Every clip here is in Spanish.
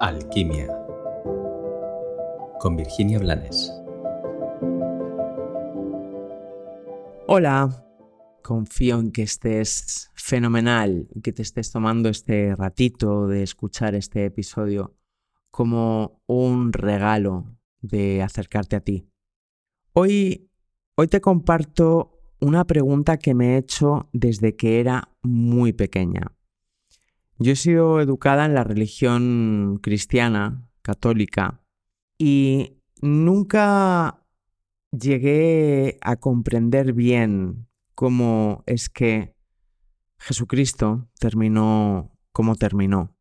Alquimia con Virginia Blanes. Hola, confío en que estés fenomenal que te estés tomando este ratito de escuchar este episodio como un regalo de acercarte a ti. Hoy, hoy te comparto una pregunta que me he hecho desde que era muy pequeña. Yo he sido educada en la religión cristiana, católica, y nunca llegué a comprender bien cómo es que Jesucristo terminó como terminó.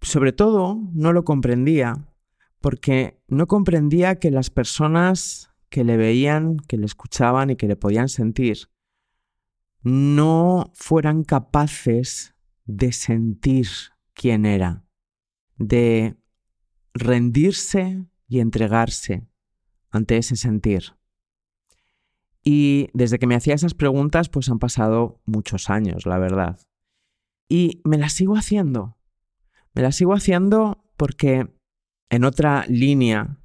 Sobre todo, no lo comprendía porque no comprendía que las personas que le veían, que le escuchaban y que le podían sentir, no fueran capaces de sentir quién era, de rendirse y entregarse ante ese sentir. Y desde que me hacía esas preguntas, pues han pasado muchos años, la verdad. Y me las sigo haciendo. Me las sigo haciendo porque en otra línea,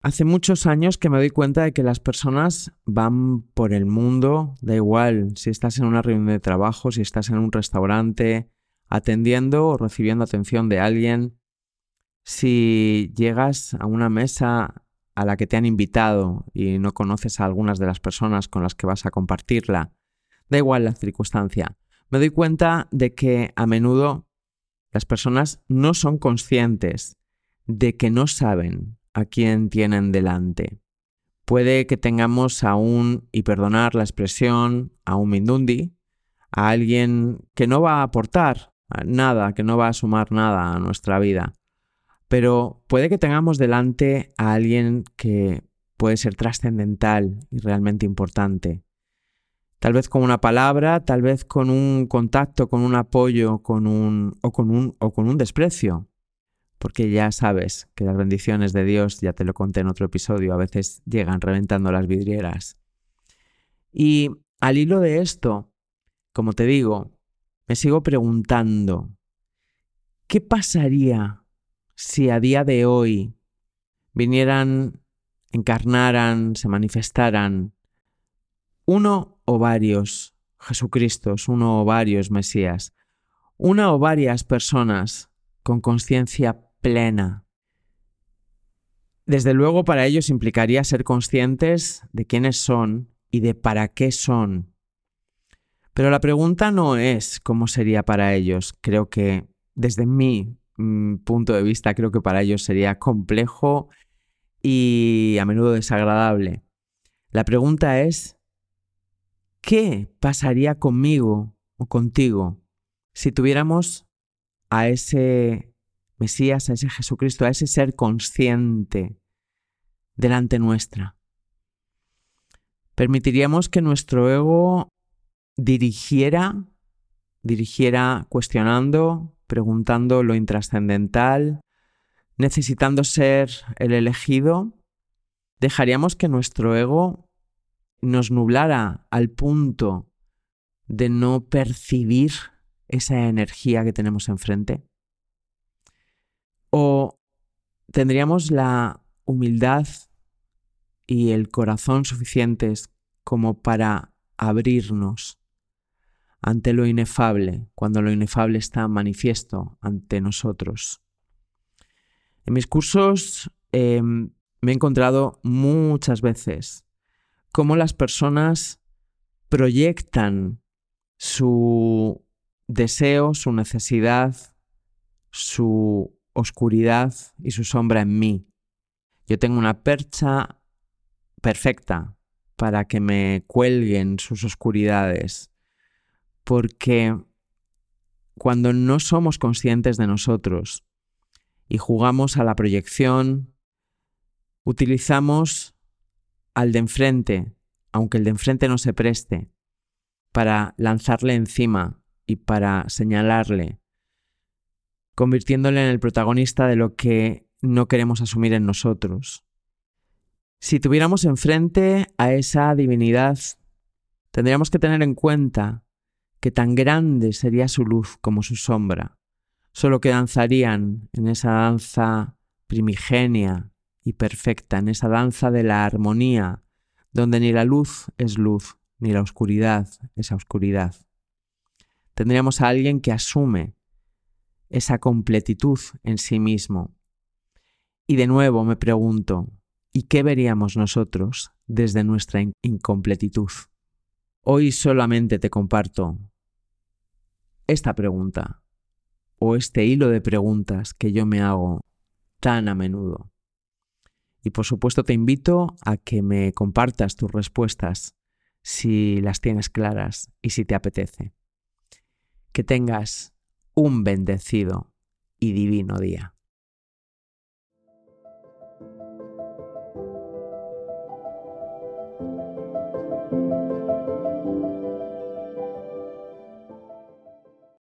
hace muchos años que me doy cuenta de que las personas van por el mundo, da igual si estás en una reunión de trabajo, si estás en un restaurante, atendiendo o recibiendo atención de alguien, si llegas a una mesa a la que te han invitado y no conoces a algunas de las personas con las que vas a compartirla, da igual la circunstancia, me doy cuenta de que a menudo las personas no son conscientes de que no saben a quién tienen delante. Puede que tengamos a un, y perdonar la expresión, a un mindundi, a alguien que no va a aportar nada, que no va a sumar nada a nuestra vida. Pero puede que tengamos delante a alguien que puede ser trascendental y realmente importante. Tal vez con una palabra, tal vez con un contacto, con un apoyo, con un, o, con un, o con un desprecio. Porque ya sabes que las bendiciones de Dios, ya te lo conté en otro episodio, a veces llegan reventando las vidrieras. Y al hilo de esto, como te digo, me sigo preguntando, ¿qué pasaría si a día de hoy vinieran, encarnaran, se manifestaran uno o varios Jesucristos, uno o varios Mesías, una o varias personas con conciencia plena? Desde luego para ellos implicaría ser conscientes de quiénes son y de para qué son pero la pregunta no es cómo sería para ellos. Creo que desde mi mm, punto de vista, creo que para ellos sería complejo y a menudo desagradable. La pregunta es, ¿qué pasaría conmigo o contigo si tuviéramos a ese Mesías, a ese Jesucristo, a ese ser consciente delante nuestra? ¿Permitiríamos que nuestro ego dirigiera, dirigiera cuestionando, preguntando lo intrascendental, necesitando ser el elegido, dejaríamos que nuestro ego nos nublara al punto de no percibir esa energía que tenemos enfrente? ¿O tendríamos la humildad y el corazón suficientes como para abrirnos ante lo inefable, cuando lo inefable está manifiesto ante nosotros. En mis cursos em, me he encontrado muchas veces cómo las personas proyectan su deseo, su necesidad, su oscuridad y su sombra en mí. Yo tengo una percha perfecta para que me cuelguen sus oscuridades, porque cuando no somos conscientes de nosotros y jugamos a la proyección, utilizamos al de enfrente, aunque el de enfrente no se preste, para lanzarle encima y para señalarle, convirtiéndole en el protagonista de lo que no queremos asumir en nosotros. Si tuviéramos enfrente a esa divinidad, tendríamos que tener en cuenta que tan grande sería su luz como su sombra, solo que danzarían en esa danza primigenia y perfecta, en esa danza de la armonía, donde ni la luz es luz, ni la oscuridad es oscuridad. Tendríamos a alguien que asume esa completitud en sí mismo. Y de nuevo me pregunto, ¿y qué veríamos nosotros desde nuestra incompletitud? Hoy solamente te comparto esta pregunta o este hilo de preguntas que yo me hago tan a menudo. Y por supuesto te invito a que me compartas tus respuestas si las tienes claras y si te apetece. Que tengas un bendecido y divino día.